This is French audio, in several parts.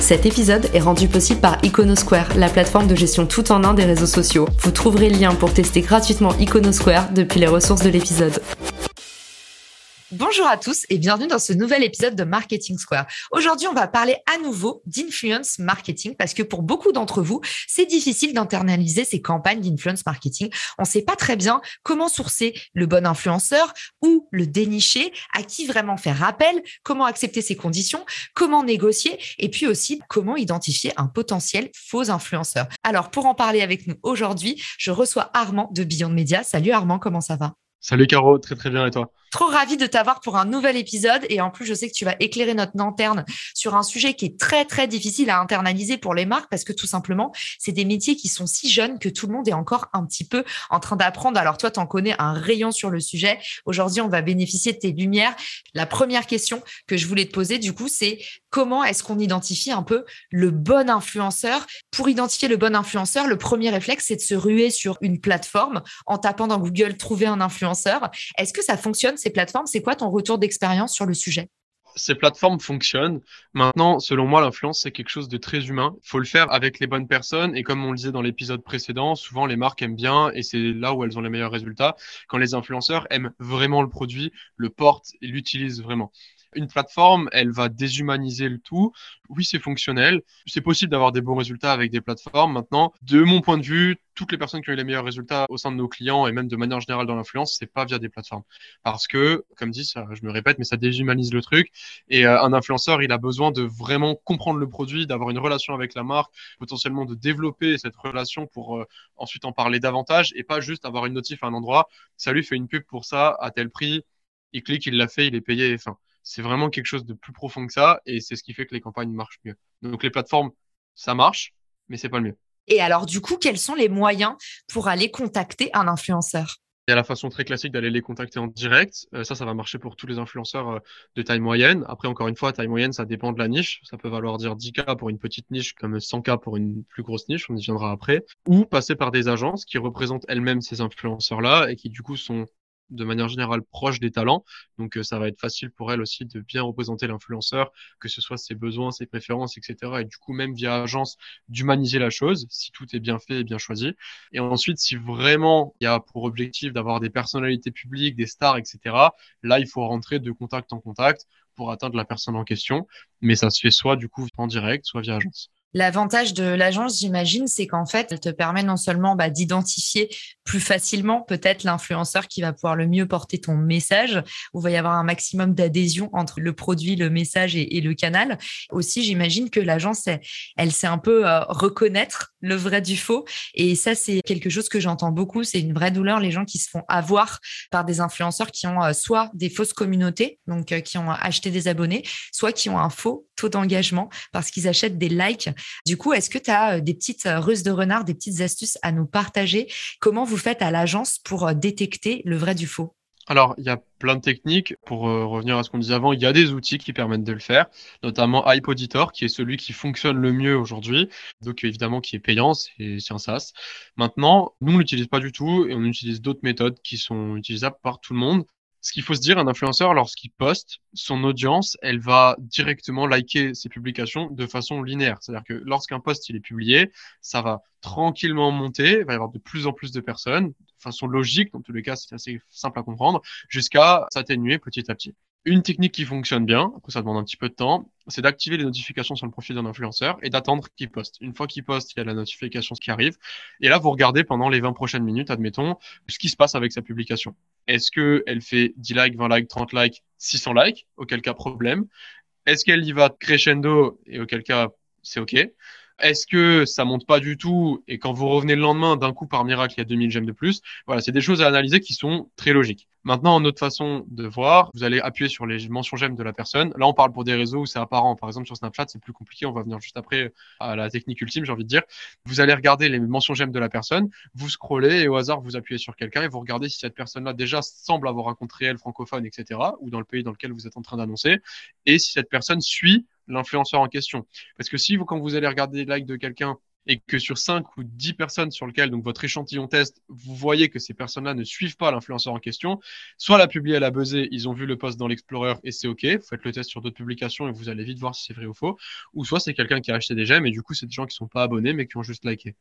Cet épisode est rendu possible par Iconosquare, la plateforme de gestion tout en un des réseaux sociaux. Vous trouverez le lien pour tester gratuitement Iconosquare depuis les ressources de l'épisode. Bonjour à tous et bienvenue dans ce nouvel épisode de Marketing Square. Aujourd'hui, on va parler à nouveau d'influence marketing parce que pour beaucoup d'entre vous, c'est difficile d'internaliser ces campagnes d'influence marketing. On ne sait pas très bien comment sourcer le bon influenceur ou le dénicher, à qui vraiment faire appel, comment accepter ses conditions, comment négocier et puis aussi comment identifier un potentiel faux influenceur. Alors, pour en parler avec nous aujourd'hui, je reçois Armand de Beyond Media. Salut Armand, comment ça va? Salut Caro, très très bien et toi? Trop ravi de t'avoir pour un nouvel épisode et en plus je sais que tu vas éclairer notre lanterne sur un sujet qui est très très difficile à internaliser pour les marques parce que tout simplement c'est des métiers qui sont si jeunes que tout le monde est encore un petit peu en train d'apprendre. Alors toi tu en connais un rayon sur le sujet. Aujourd'hui on va bénéficier de tes lumières. La première question que je voulais te poser du coup c'est comment est-ce qu'on identifie un peu le bon influenceur? Pour identifier le bon influenceur, le premier réflexe c'est de se ruer sur une plateforme en tapant dans Google trouver un influenceur. Est-ce que ça fonctionne? Ces plateformes. C'est quoi ton retour d'expérience sur le sujet? Ces plateformes fonctionnent. Maintenant, selon moi, l'influence, c'est quelque chose de très humain. Il faut le faire avec les bonnes personnes. Et comme on le disait dans l'épisode précédent, souvent les marques aiment bien, et c'est là où elles ont les meilleurs résultats, quand les influenceurs aiment vraiment le produit, le portent l'utilisent vraiment. Une plateforme, elle va déshumaniser le tout. Oui, c'est fonctionnel. C'est possible d'avoir des bons résultats avec des plateformes. Maintenant, de mon point de vue, toutes les personnes qui ont eu les meilleurs résultats au sein de nos clients et même de manière générale dans l'influence, c'est pas via des plateformes. Parce que, comme dit, ça, je me répète, mais ça déshumanise le truc. Et euh, un influenceur, il a besoin de vraiment comprendre le produit, d'avoir une relation avec la marque, potentiellement de développer cette relation pour euh, ensuite en parler davantage et pas juste avoir une notif à un endroit. Salut, fais une pub pour ça à tel prix. Il clique, il l'a fait, il est payé. Enfin, c'est vraiment quelque chose de plus profond que ça et c'est ce qui fait que les campagnes marchent mieux. Donc les plateformes, ça marche, mais c'est pas le mieux. Et alors du coup, quels sont les moyens pour aller contacter un influenceur? Il y a la façon très classique d'aller les contacter en direct. Euh, ça, ça va marcher pour tous les influenceurs euh, de taille moyenne. Après, encore une fois, taille moyenne, ça dépend de la niche. Ça peut valoir dire 10K pour une petite niche comme 100K pour une plus grosse niche. On y viendra après. Ou passer par des agences qui représentent elles-mêmes ces influenceurs-là et qui, du coup, sont de manière générale proche des talents. Donc euh, ça va être facile pour elle aussi de bien représenter l'influenceur, que ce soit ses besoins, ses préférences, etc. Et du coup, même via agence, d'humaniser la chose, si tout est bien fait et bien choisi. Et ensuite, si vraiment il y a pour objectif d'avoir des personnalités publiques, des stars, etc., là, il faut rentrer de contact en contact pour atteindre la personne en question. Mais ça se fait soit du coup en direct, soit via agence. L'avantage de l'agence, j'imagine, c'est qu'en fait, elle te permet non seulement bah, d'identifier plus facilement peut-être l'influenceur qui va pouvoir le mieux porter ton message, où il va y avoir un maximum d'adhésion entre le produit, le message et, le canal. Aussi, j'imagine que l'agence, elle, sait un peu euh, reconnaître le vrai du faux. Et ça, c'est quelque chose que j'entends beaucoup. C'est une vraie douleur, les gens qui se font avoir par des influenceurs qui ont euh, soit des fausses communautés, donc euh, qui ont acheté des abonnés, soit qui ont un faux taux d'engagement parce qu'ils achètent des likes. Du coup, est-ce que tu as euh, des petites ruses de renard, des petites astuces à nous partager? Comment vous faites à l'agence pour détecter le vrai du faux? Alors, il y a plein de techniques. Pour revenir à ce qu'on disait avant, il y a des outils qui permettent de le faire, notamment HypeAuditor, qui est celui qui fonctionne le mieux aujourd'hui, donc évidemment qui est payant, c'est un SaaS. Maintenant, nous, on l'utilise pas du tout et on utilise d'autres méthodes qui sont utilisables par tout le monde. Ce qu'il faut se dire, un influenceur, lorsqu'il poste, son audience, elle va directement liker ses publications de façon linéaire. C'est-à-dire que lorsqu'un post est publié, ça va tranquillement monter, il va y avoir de plus en plus de personnes, de façon logique, dans tous les cas, c'est assez simple à comprendre, jusqu'à s'atténuer petit à petit. Une technique qui fonctionne bien, après ça demande un petit peu de temps, c'est d'activer les notifications sur le profil d'un influenceur et d'attendre qu'il poste. Une fois qu'il poste, il y a la notification qui arrive. Et là, vous regardez pendant les 20 prochaines minutes, admettons, ce qui se passe avec sa publication. Est-ce qu'elle fait 10 likes, 20 likes, 30 likes, 600 likes? Auquel cas, problème. Est-ce qu'elle y va crescendo? Et auquel cas, c'est OK Est-ce que ça monte pas du tout et quand vous revenez le lendemain, d'un coup, par miracle, il y a 2000 gemmes de plus? Voilà, c'est des choses à analyser qui sont très logiques. Maintenant, autre façon de voir, vous allez appuyer sur les mentions j'aime de la personne. Là, on parle pour des réseaux où c'est apparent. Par exemple, sur Snapchat, c'est plus compliqué. On va venir juste après à la technique ultime, j'ai envie de dire. Vous allez regarder les mentions j'aime de la personne, vous scrollez et au hasard, vous appuyez sur quelqu'un et vous regardez si cette personne-là déjà semble avoir un compte réel francophone, etc., ou dans le pays dans lequel vous êtes en train d'annoncer, et si cette personne suit l'influenceur en question. Parce que si vous, quand vous allez regarder les likes de quelqu'un et que sur 5 ou 10 personnes sur lesquelles donc votre échantillon test, vous voyez que ces personnes-là ne suivent pas l'influenceur en question, soit la publié, elle a buzzé, ils ont vu le post dans l'Explorer et c'est OK, vous faites le test sur d'autres publications et vous allez vite voir si c'est vrai ou faux, ou soit c'est quelqu'un qui a acheté des j'aime et du coup c'est des gens qui sont pas abonnés mais qui ont juste liké.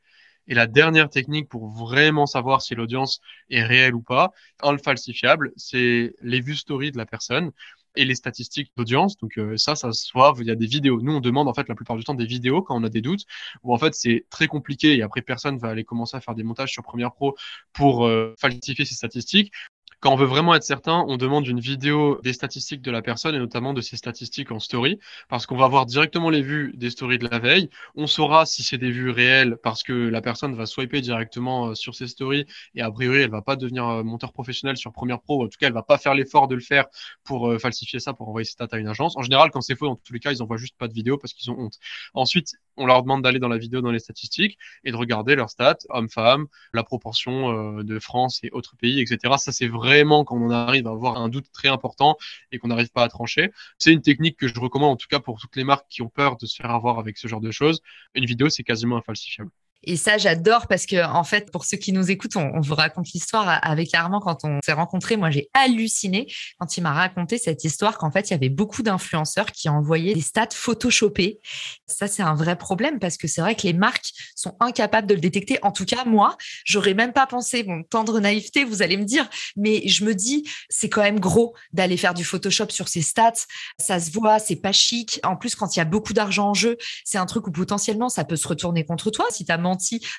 Et la dernière technique pour vraiment savoir si l'audience est réelle ou pas, un le falsifiable, c'est les vues story de la personne et les statistiques d'audience. Donc euh, ça, ça se voit, il y a des vidéos. Nous, on demande en fait la plupart du temps des vidéos quand on a des doutes, où en fait c'est très compliqué et après personne va aller commencer à faire des montages sur Premiere Pro pour euh, falsifier ces statistiques. Quand on veut vraiment être certain, on demande une vidéo des statistiques de la personne et notamment de ses statistiques en story, parce qu'on va voir directement les vues des stories de la veille. On saura si c'est des vues réelles parce que la personne va swiper directement euh, sur ses stories et a priori elle va pas devenir euh, monteur professionnel sur Premiere Pro. En tout cas, elle va pas faire l'effort de le faire pour euh, falsifier ça, pour envoyer ses stats à une agence. En général, quand c'est faux, dans tous les cas, ils envoient juste pas de vidéo parce qu'ils ont honte. Ensuite, on leur demande d'aller dans la vidéo, dans les statistiques et de regarder leurs stats, hommes-femmes, la proportion de France et autres pays, etc. Ça, c'est vrai vraiment quand on arrive à avoir un doute très important et qu'on n'arrive pas à trancher. C'est une technique que je recommande en tout cas pour toutes les marques qui ont peur de se faire avoir avec ce genre de choses. Une vidéo, c'est quasiment infalsifiable. Et ça, j'adore parce que, en fait, pour ceux qui nous écoutent, on, vous raconte l'histoire avec Armand quand on s'est rencontrés. Moi, j'ai halluciné quand il m'a raconté cette histoire qu'en fait, il y avait beaucoup d'influenceurs qui envoyaient des stats photoshopés. Ça, c'est un vrai problème parce que c'est vrai que les marques sont incapables de le détecter. En tout cas, moi, j'aurais même pas pensé, bon, tendre naïveté, vous allez me dire, mais je me dis, c'est quand même gros d'aller faire du Photoshop sur ces stats. Ça se voit, c'est pas chic. En plus, quand il y a beaucoup d'argent en jeu, c'est un truc où potentiellement ça peut se retourner contre toi si tu as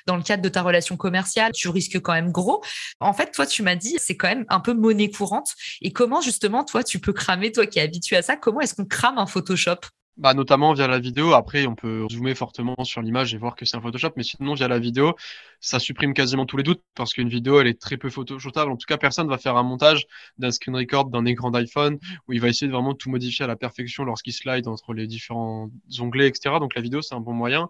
dans le cadre de ta relation commerciale, tu risques quand même gros. En fait, toi, tu m'as dit, c'est quand même un peu monnaie courante. Et comment, justement, toi, tu peux cramer, toi qui es habitué à ça, comment est-ce qu'on crame un Photoshop? Bah, notamment via la vidéo. Après, on peut zoomer fortement sur l'image et voir que c'est un Photoshop, mais sinon, via la vidéo, ça supprime quasiment tous les doutes parce qu'une vidéo, elle est très peu photoshopable. En tout cas, personne va faire un montage d'un screen record d'un écran d'iPhone où il va essayer de vraiment tout modifier à la perfection lorsqu'il slide entre les différents onglets, etc. Donc, la vidéo, c'est un bon moyen.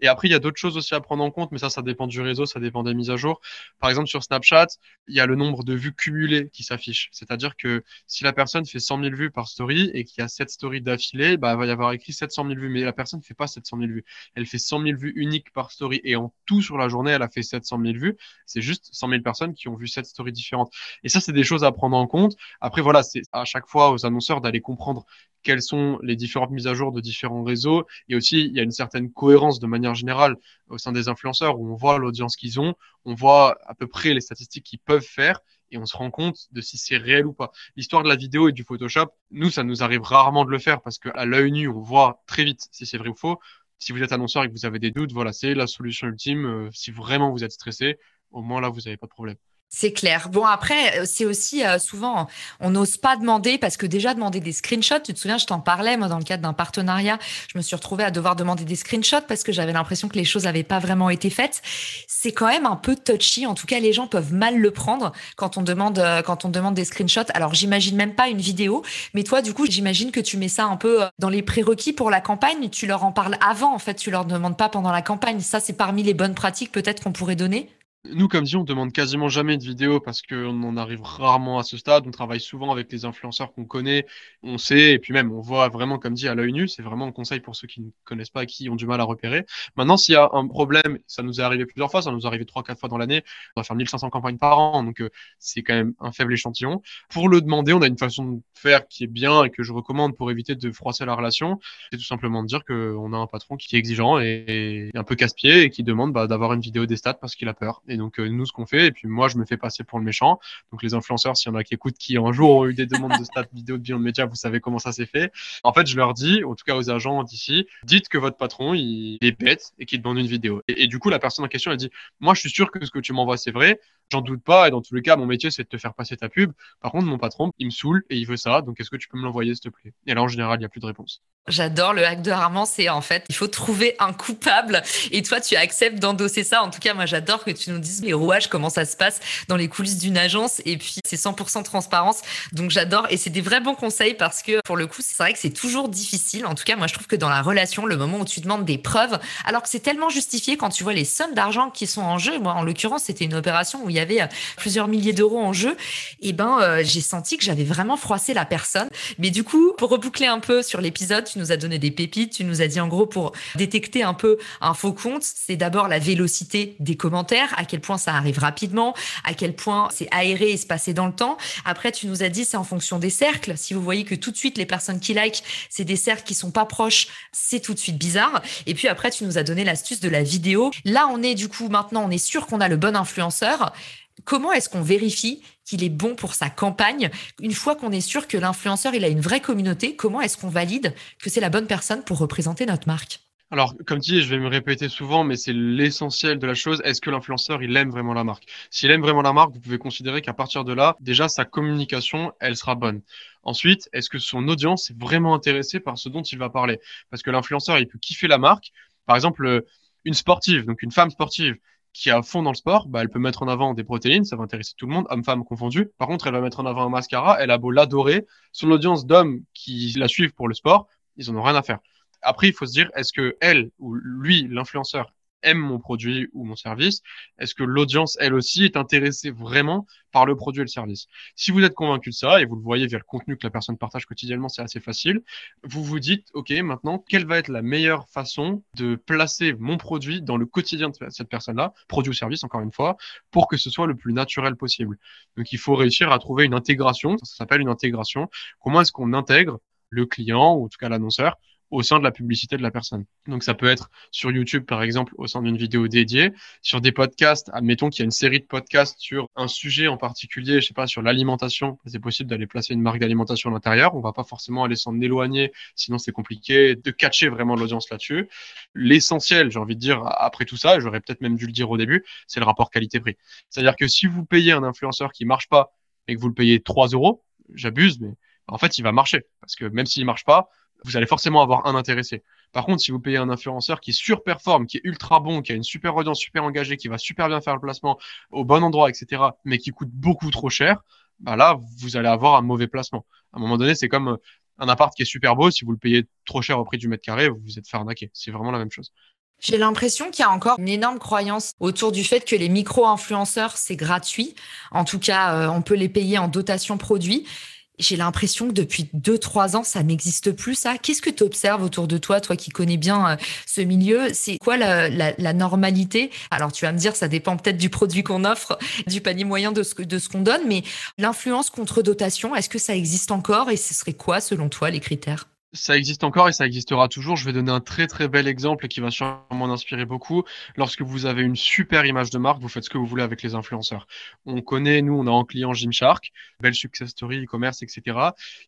Et après, il y a d'autres choses aussi à prendre en compte, mais ça, ça dépend du réseau, ça dépend des mises à jour. Par exemple, sur Snapchat, il y a le nombre de vues cumulées qui s'affiche. C'est-à-dire que si la personne fait 100 000 vues par story et qu'il y a 7 stories d'affilée, bah, il va y avoir écrit 700 000 vues. Mais la personne ne fait pas 700 000 vues. Elle fait 100 000 vues uniques par story. Et en tout, sur la journée, elle a fait 700 000 vues. C'est juste 100 000 personnes qui ont vu 7 stories différentes. Et ça, c'est des choses à prendre en compte. Après, voilà, c'est à chaque fois aux annonceurs d'aller comprendre quelles sont les différentes mises à jour de différents réseaux. Et aussi, il y a une certaine cohérence de manière générale au sein des influenceurs où on voit l'audience qu'ils ont, on voit à peu près les statistiques qu'ils peuvent faire et on se rend compte de si c'est réel ou pas. L'histoire de la vidéo et du Photoshop, nous, ça nous arrive rarement de le faire parce qu'à l'œil nu, on voit très vite si c'est vrai ou faux. Si vous êtes annonceur et que vous avez des doutes, voilà, c'est la solution ultime. Euh, si vraiment vous êtes stressé, au moins là, vous n'avez pas de problème. C'est clair. Bon, après, euh, c'est aussi euh, souvent, on n'ose pas demander parce que déjà demander des screenshots, tu te souviens, je t'en parlais, moi, dans le cadre d'un partenariat, je me suis retrouvée à devoir demander des screenshots parce que j'avais l'impression que les choses n'avaient pas vraiment été faites. C'est quand même un peu touchy. En tout cas, les gens peuvent mal le prendre quand on demande, euh, quand on demande des screenshots. Alors, j'imagine même pas une vidéo, mais toi, du coup, j'imagine que tu mets ça un peu dans les prérequis pour la campagne. Tu leur en parles avant, en fait, tu leur demandes pas pendant la campagne. Ça, c'est parmi les bonnes pratiques peut-être qu'on pourrait donner? Nous, comme dit, on demande quasiment jamais de vidéo parce qu'on en arrive rarement à ce stade. On travaille souvent avec les influenceurs qu'on connaît, on sait, et puis même, on voit vraiment, comme dit, à l'œil nu. C'est vraiment un conseil pour ceux qui ne connaissent pas, qui ont du mal à repérer. Maintenant, s'il y a un problème, ça nous est arrivé plusieurs fois, ça nous est arrivé trois, quatre fois dans l'année. On va faire 1500 campagnes par an, donc euh, c'est quand même un faible échantillon. Pour le demander, on a une façon de faire qui est bien et que je recommande pour éviter de froisser la relation. C'est tout simplement de dire qu'on a un patron qui est exigeant et, un peu casse-pied et qui demande bah, d'avoir une vidéo des stats parce qu'il a peur. Et donc, euh, nous, ce qu'on fait, et puis moi, je me fais passer pour le méchant. Donc, les influenceurs, s'il y en a qui écoutent, qui un jour ont eu des demandes de stats vidéo de Beyond Media, vous savez comment ça s'est fait. En fait, je leur dis, en tout cas aux agents d'ici, dites que votre patron, il est bête et qu'il demande une vidéo. Et, du coup, la personne en question, elle dit, moi, je suis sûr que ce que tu m'envoies, c'est vrai. J'en doute pas. Et dans tous les cas, mon métier, c'est de te faire passer ta pub. Par contre, mon patron, il me saoule et il veut ça. Donc, est-ce que tu peux me l'envoyer, s'il te plaît? Et là, en général, il n'y a plus de réponse. J'adore le hack de Armand, c'est en fait, il faut trouver un coupable et toi tu acceptes d'endosser ça. En tout cas, moi j'adore que tu nous dises les rouages, comment ça se passe dans les coulisses d'une agence? Et puis c'est 100% transparence. Donc j'adore et c'est des vrais bons conseils parce que pour le coup, c'est vrai que c'est toujours difficile. En tout cas, moi je trouve que dans la relation, le moment où tu demandes des preuves, alors que c'est tellement justifié quand tu vois les sommes d'argent qui sont en jeu. Moi, en l'occurrence, c'était une opération où il y avait euh, plusieurs milliers d'euros en jeu. Et ben, euh, j'ai senti que j'avais vraiment froissé la personne. Mais du coup, pour reboucler un peu sur l'épisode, tu nous as donné des pépites. Tu nous as dit en gros pour détecter un peu un faux compte, c'est d'abord la vélocité des commentaires, quel point ça arrive rapidement, à quel point c'est aéré et se passer dans le temps. Après, tu nous as dit c'est en fonction des cercles. Si vous voyez que tout de suite les personnes qui like, c'est des cercles qui sont pas proches, c'est tout de suite bizarre. Et puis après, tu nous as donné l'astuce de la vidéo. Là, on est du coup maintenant, on est sûr qu'on a le bon influenceur comment est-ce qu'on vérifie qu'il est bon pour sa campagne? Une fois qu'on est sûr que l'influenceur, il a une vraie communauté, comment est-ce qu'on valide que c'est la bonne personne pour représenter notre marque? Alors, comme dit, je vais me répéter souvent, mais c'est l'essentiel de la chose. Est-ce que l'influenceur, il aime vraiment la marque? S'il aime vraiment la marque, vous pouvez considérer qu'à partir de là, déjà, sa communication, elle sera bonne. Ensuite, est-ce que son audience est vraiment intéressée par ce dont il va parler? Parce que l'influenceur, il peut kiffer la marque. Par exemple, une sportive, donc une femme sportive, qui à fond dans le sport, bah, elle peut mettre en avant des protéines, ça va intéresser tout le monde, hommes-femmes confondus. Par contre, elle va mettre en avant un mascara, elle a beau l'adorer, son audience d'hommes qui la suivent pour le sport, ils en ont rien à faire. Après, il faut se dire, est-ce que elle ou lui, l'influenceur, aime mon produit ou mon service? Est-ce que l'audience, elle aussi, est intéressée vraiment par le produit et le service? Si vous êtes convaincu de ça, et vous le voyez via le contenu que la personne partage quotidiennement, c'est assez facile, vous vous dites, OK, maintenant, quelle va être la meilleure façon de placer mon produit dans le quotidien de cette personne-là, produit ou service, encore une fois, pour que ce soit le plus naturel possible? Donc, il faut réussir à trouver une intégration, ça s'appelle une intégration. Comment est-ce qu'on intègre le client, ou en tout cas l'annonceur, au sein de la publicité de la personne. Donc ça peut être sur YouTube par exemple au sein d'une vidéo dédiée, sur des podcasts, admettons qu'il y a une série de podcasts sur un sujet en particulier, je sais pas sur l'alimentation, c'est possible d'aller placer une marque d'alimentation à l'intérieur, on va pas forcément aller s'en éloigner, sinon c'est compliqué de catcher vraiment l'audience là-dessus. L'essentiel, j'ai envie de dire après tout ça, j'aurais peut-être même dû le dire au début, c'est le rapport qualité-prix. C'est-à-dire que si vous payez un influenceur qui marche pas et que vous le payez 3 euros, j'abuse, mais en fait il va marcher parce que même s'il marche pas, vous allez forcément avoir un intéressé. Par contre, si vous payez un influenceur qui surperforme, qui est ultra bon, qui a une super audience, super engagée, qui va super bien faire le placement au bon endroit, etc., mais qui coûte beaucoup trop cher, bah là, vous allez avoir un mauvais placement. À un moment donné, c'est comme euh, un appart qui est super beau, si vous le payez trop cher au prix du mètre carré, vous vous êtes fait arnaquer. C'est vraiment la même chose. J'ai l'impression qu'il y a encore une énorme croyance autour du fait que les micro-influenceurs, c'est gratuit. En tout cas, euh, on peut les payer en dotation produit j'ai l'impression que depuis deux, trois ans, ça n'existe plus, ça. Qu'est-ce que tu observes autour de toi, toi qui connais bien euh, ce milieu? C'est quoi la, la, normalité? Alors, tu vas me dire, ça dépend peut-être du produit qu'on offre, du panier moyen de ce, de ce qu'on donne, mais l'influence contre dotation, est-ce que ça existe encore? Et ce serait quoi, selon toi, les critères? Ça existe encore et ça existera toujours. Je vais donner un très très bel exemple qui va sûrement en inspirer beaucoup. Lorsque vous avez une super image de marque, vous faites ce que vous voulez avec les influenceurs. On connaît, nous, on a en client Gymshark, belle success story, e-commerce, etc.,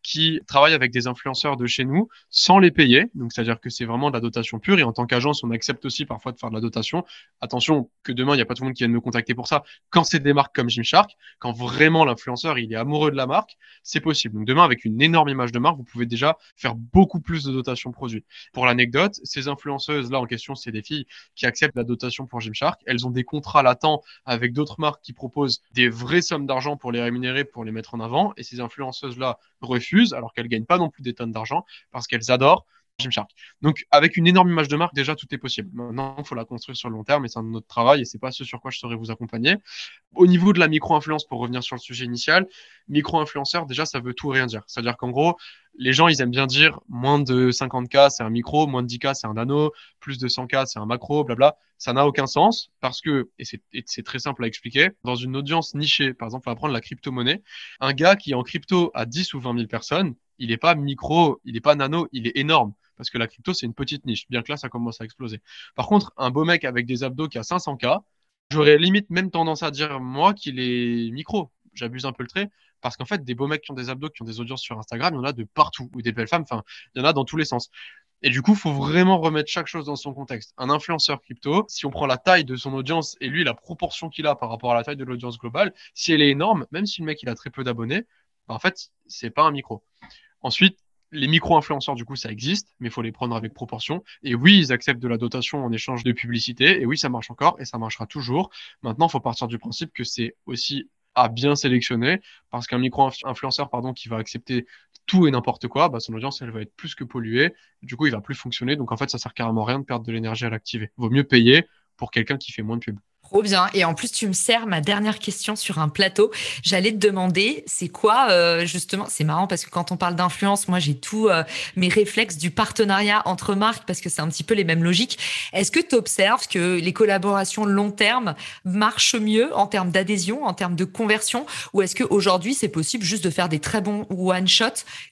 qui travaille avec des influenceurs de chez nous sans les payer. Donc, c'est-à-dire que c'est vraiment de la dotation pure. Et en tant qu'agence, on accepte aussi parfois de faire de la dotation. Attention que demain, il n'y a pas tout le monde qui vienne me contacter pour ça. Quand c'est des marques comme Gymshark, quand vraiment l'influenceur, il est amoureux de la marque, c'est possible. Donc, demain, avec une énorme image de marque, vous pouvez déjà faire beaucoup plus de dotation produit. Pour l'anecdote, ces influenceuses-là en question, c'est des filles qui acceptent la dotation pour Gymshark. Elles ont des contrats latents avec d'autres marques qui proposent des vraies sommes d'argent pour les rémunérer, pour les mettre en avant. Et ces influenceuses-là refusent, alors qu'elles gagnent pas non plus des tonnes d'argent, parce qu'elles adorent Donc, avec une énorme image de marque, déjà, tout est possible. Maintenant, il faut la construire sur le long terme et c'est un autre travail et c'est pas ce sur quoi je saurais vous accompagner. Au niveau de la micro-influence, pour revenir sur le sujet initial, micro-influenceur, déjà, ça veut tout rien dire. C'est-à-dire qu'en gros, les gens, ils aiment bien dire moins de 50K, c'est un micro, moins de 10K, c'est un nano, plus de 100K, c'est un macro, blabla. Ça n'a aucun sens parce que, et c'est très simple à expliquer, dans une audience nichée, par exemple, on va prendre la crypto-monnaie, un gars qui est en crypto à 10 ou 20 000 personnes, il n'est pas micro, il n'est pas nano, il est énorme parce que la crypto, c'est une petite niche, bien que là, ça commence à exploser. Par contre, un beau mec avec des abdos qui a 500K, J'aurais limite même tendance à dire, moi, qu'il est micro. J'abuse un peu le trait. Parce qu'en fait, des beaux mecs qui ont des abdos, qui ont des audiences sur Instagram, il y en a de partout. Ou des belles femmes, enfin, il y en a dans tous les sens. Et du coup, faut vraiment remettre chaque chose dans son contexte. Un influenceur crypto, si on prend la taille de son audience et lui, la proportion qu'il a par rapport à la taille de l'audience globale, si elle est énorme, même si le mec il a très peu d'abonnés, bah, en fait, c'est pas un micro. Ensuite, les micro-influenceurs, du coup, ça existe, mais il faut les prendre avec proportion. Et oui, ils acceptent de la dotation en échange de publicité. Et oui, ça marche encore et ça marchera toujours. Maintenant, il faut partir du principe que c'est aussi à bien sélectionner parce qu'un micro-influenceur pardon, qui va accepter tout et n'importe quoi, bah, son audience, elle va être plus que polluée. Du coup, il va plus fonctionner. Donc, en fait, ça sert carrément à rien de perdre de l'énergie à l'activer. Vaut mieux payer pour quelqu'un qui fait moins de pub. Trop bien. Et en plus, tu me sers ma dernière question sur un plateau. J'allais te demander, c'est quoi euh, justement C'est marrant parce que quand on parle d'influence, moi j'ai tous euh, mes réflexes du partenariat entre marques parce que c'est un petit peu les mêmes logiques. Est-ce que tu observes que les collaborations long terme marchent mieux en termes d'adhésion, en termes de conversion, ou est-ce qu'aujourd'hui c'est possible juste de faire des très bons one shot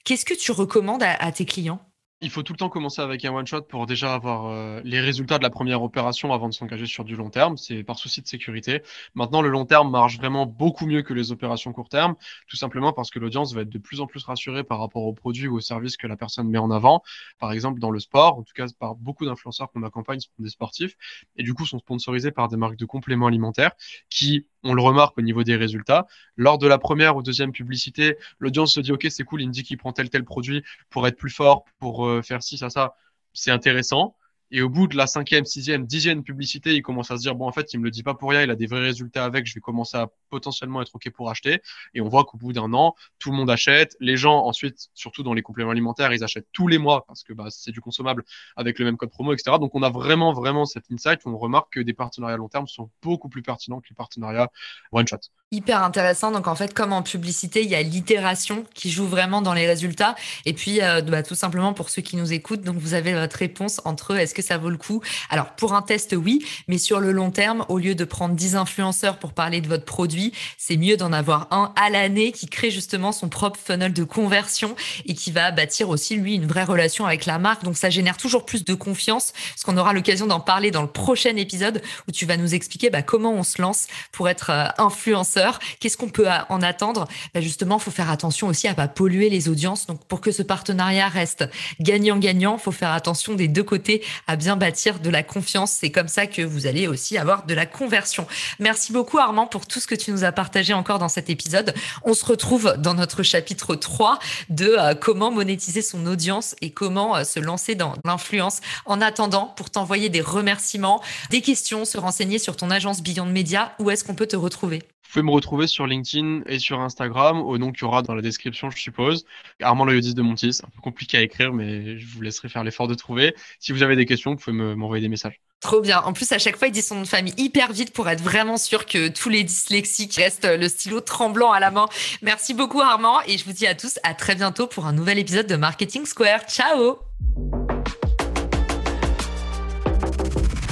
Qu'est-ce que tu recommandes à tes clients? Il faut tout le temps commencer avec un one shot pour déjà avoir euh, les résultats de la première opération avant de s'engager sur du long terme. C'est par souci de sécurité. Maintenant, le long terme marche vraiment beaucoup mieux que les opérations court terme, tout simplement parce que l'audience va être de plus en plus rassurée par rapport aux produits ou aux services que la personne met en avant. Par exemple, dans le sport, en tout cas par beaucoup d'influenceurs qu'on accompagne sont des sportifs et du coup sont sponsorisés par des marques de compléments alimentaires qui on le remarque au niveau des résultats. Lors de la première ou deuxième publicité, l'audience se dit OK, c'est cool, il me dit qu'il prend tel tel produit pour être plus fort, pour euh, faire ci, ça, ça. C'est intéressant. Et au bout de la cinquième, sixième, dixième publicité, il commence à se dire bon en fait il me le dit pas pour rien, il a des vrais résultats avec, je vais commencer à potentiellement être ok pour acheter. Et on voit qu'au bout d'un an, tout le monde achète. Les gens ensuite, surtout dans les compléments alimentaires, ils achètent tous les mois parce que bah, c'est du consommable avec le même code promo, etc. Donc on a vraiment vraiment cet insight où on remarque que des partenariats long terme sont beaucoup plus pertinents que les partenariats one shot. Hyper intéressant. Donc en fait, comme en publicité, il y a l'itération qui joue vraiment dans les résultats. Et puis euh, bah, tout simplement pour ceux qui nous écoutent, donc vous avez votre réponse entre est-ce que ça vaut le coup Alors pour un test, oui, mais sur le long terme, au lieu de prendre 10 influenceurs pour parler de votre produit, c'est mieux d'en avoir un à l'année qui crée justement son propre funnel de conversion et qui va bâtir aussi lui une vraie relation avec la marque. Donc ça génère toujours plus de confiance, parce qu'on aura l'occasion d'en parler dans le prochain épisode où tu vas nous expliquer bah, comment on se lance pour être euh, influenceur Qu'est-ce qu'on peut en attendre? Ben Justement, il faut faire attention aussi à pas polluer les audiences. Donc, pour que ce partenariat reste gagnant-gagnant, faut faire attention des deux côtés à bien bâtir de la confiance. C'est comme ça que vous allez aussi avoir de la conversion. Merci beaucoup Armand pour tout ce que tu nous as partagé encore dans cet épisode. On se retrouve dans notre chapitre 3 de euh, comment monétiser son audience et comment euh, se lancer dans l'influence. En attendant, pour t'envoyer des remerciements, des questions, se renseigner sur ton agence Beyond Media, où est-ce qu'on peut te retrouver? Pouvez me retrouver sur LinkedIn et sur Instagram, au nom qu'il y aura dans la description, je suppose. Armand Loyodis de Montis, un peu compliqué à écrire, mais je vous laisserai faire l'effort de trouver. Si vous avez des questions, vous pouvez m'envoyer des messages. Trop bien. En plus, à chaque fois, il dit son nom de famille hyper vite pour être vraiment sûr que tous les dyslexiques restent le stylo tremblant à la main. Merci beaucoup, Armand. Et je vous dis à tous à très bientôt pour un nouvel épisode de Marketing Square. Ciao!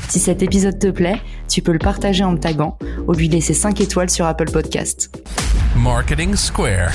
Si cet épisode te plaît, tu peux le partager en me taguant ou lui laisser 5 étoiles sur Apple Podcast. Marketing Square.